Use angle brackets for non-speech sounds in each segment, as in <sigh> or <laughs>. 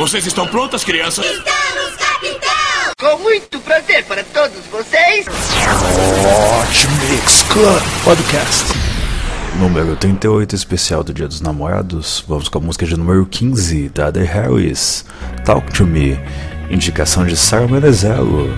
Vocês estão prontas, crianças? Estamos, capitão! Com muito prazer para todos vocês. Hot Mix Club Podcast. Número 38, especial do Dia dos Namorados. Vamos com a música de número 15, da The Harris, Talk to Me. Indicação de Sarah Menezelo.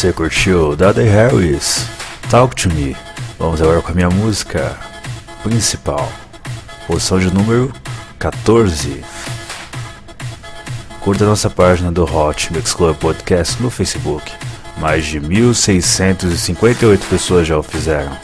Você curtiu Daddy Harris? Talk to Me. Vamos agora com a minha música principal. Posição de número 14. Curta nossa página do Hot Mix Club Podcast no Facebook. Mais de 1.658 pessoas já o fizeram.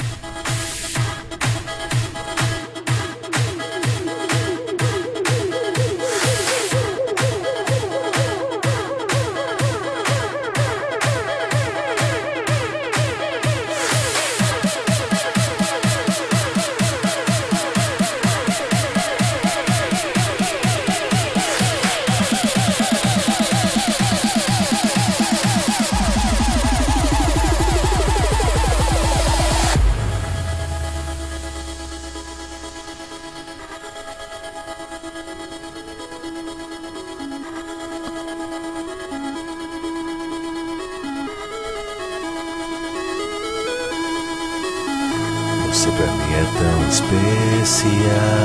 Tão especial.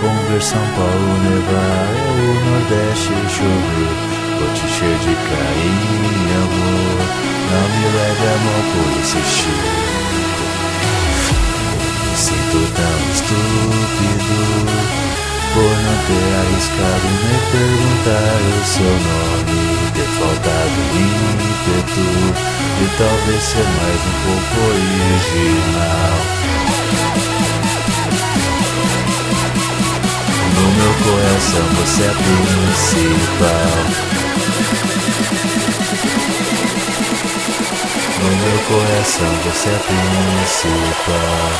Como São Paulo nevar, é o Nordeste chover. Vou te encher de carinho, amor. Não me leve a mão por insistir. Me sinto tão estúpido por não ter arriscado nem perguntar o seu nome. Ter faltado ímpeto e talvez ser mais um pouco original. No meu coração você é principal. No meu coração você é principal.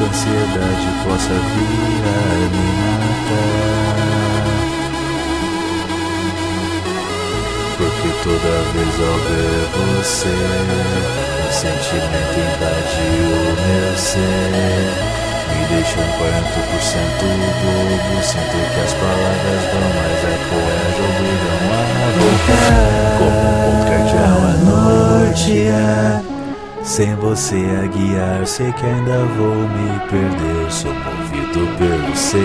Que a ansiedade possa vir a me matar. Porque toda vez ao ver você O sentimento invadiu o meu ser. Me deixou em 40% bobo Sinto que as palavras vão Mas a poesia obrigam a voltar Como um ponto cardeal a nortear Sem você a guiar Sei que ainda vou me perder. Sou movido pelo seu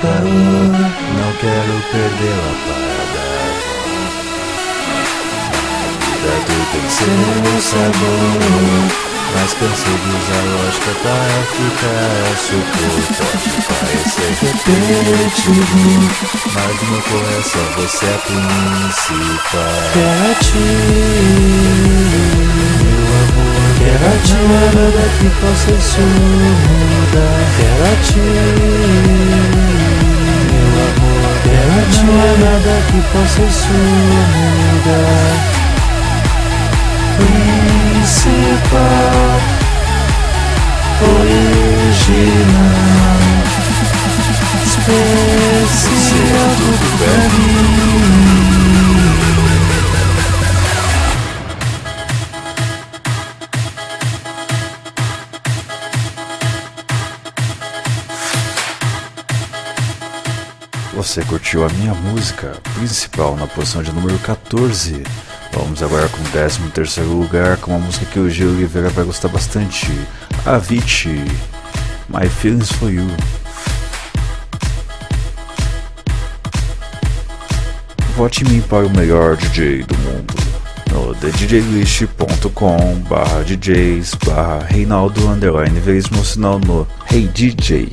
calor Não quero perder a parada. Vida do tem seu sabor. Mas cansei de usar lógica para ficar supor Pode parecer repetitivo. Mas no meu coração você é a principal. Quero a ti, amor Quero a ti, nada que possa isso mudar Quero a ti, meu amor Quero a ti, nada que possa isso mudar principal, original, <laughs> especial tudo pra mim. Você curtiu a minha música principal na posição de número 14. Vamos agora com o 13 terceiro lugar com uma música que o Gil Oliveira vai gostar bastante. Avicii, My Feelings For You. Vote em mim para o melhor DJ do mundo. No thedjlist.com barra DJs barra Reinaldo underline Veríssimo, sinal no heydj.vai.lá.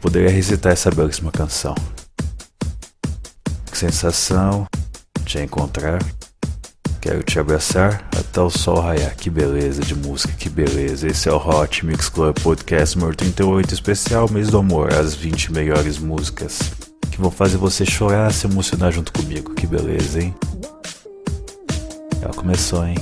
poderia recitar essa belíssima canção. Que sensação te encontrar. Quero te abraçar até o sol raiar. Que beleza de música, que beleza. Esse é o Hot Mix Club Podcast número 38, especial Mês do Amor, as 20 melhores músicas que vão fazer você chorar, se emocionar junto comigo. Que beleza, hein? Já começou, hein?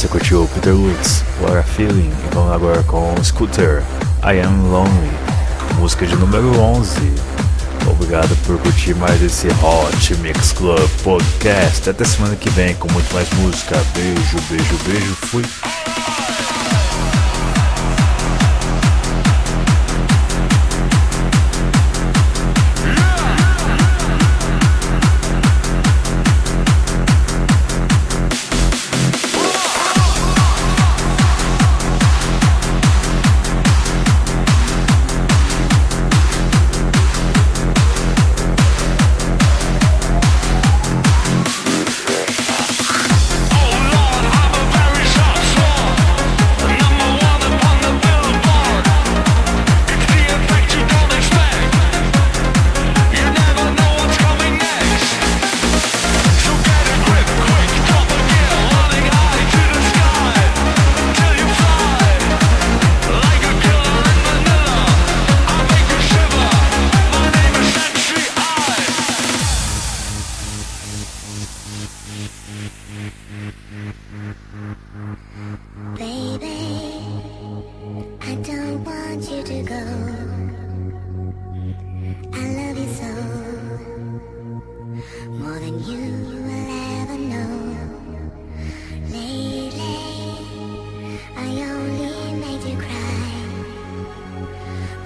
Você curtiu Peter Woods, What a Feeling, e vamos agora com Scooter, I Am Lonely, música de número 11. Obrigado por curtir mais esse Hot Mix Club Podcast. Até semana que vem com muito mais música. Beijo, beijo, beijo. Fui.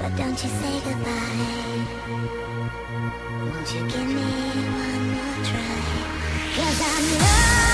But don't you say goodbye. Won't you give me one more try? Cause I'm lonely.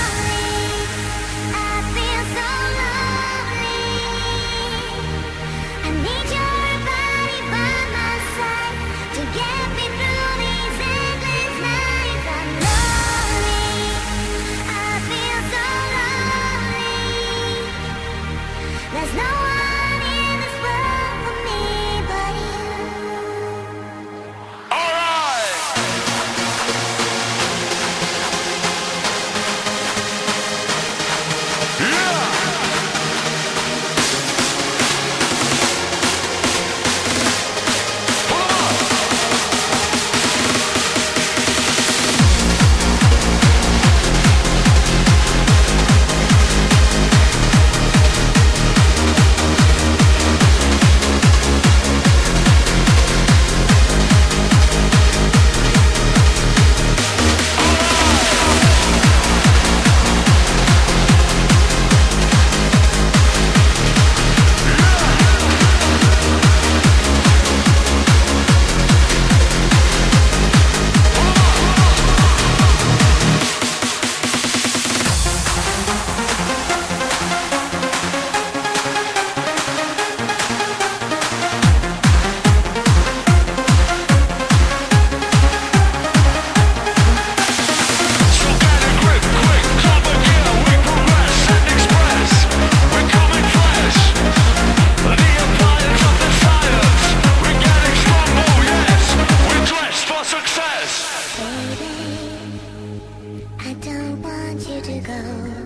You to go.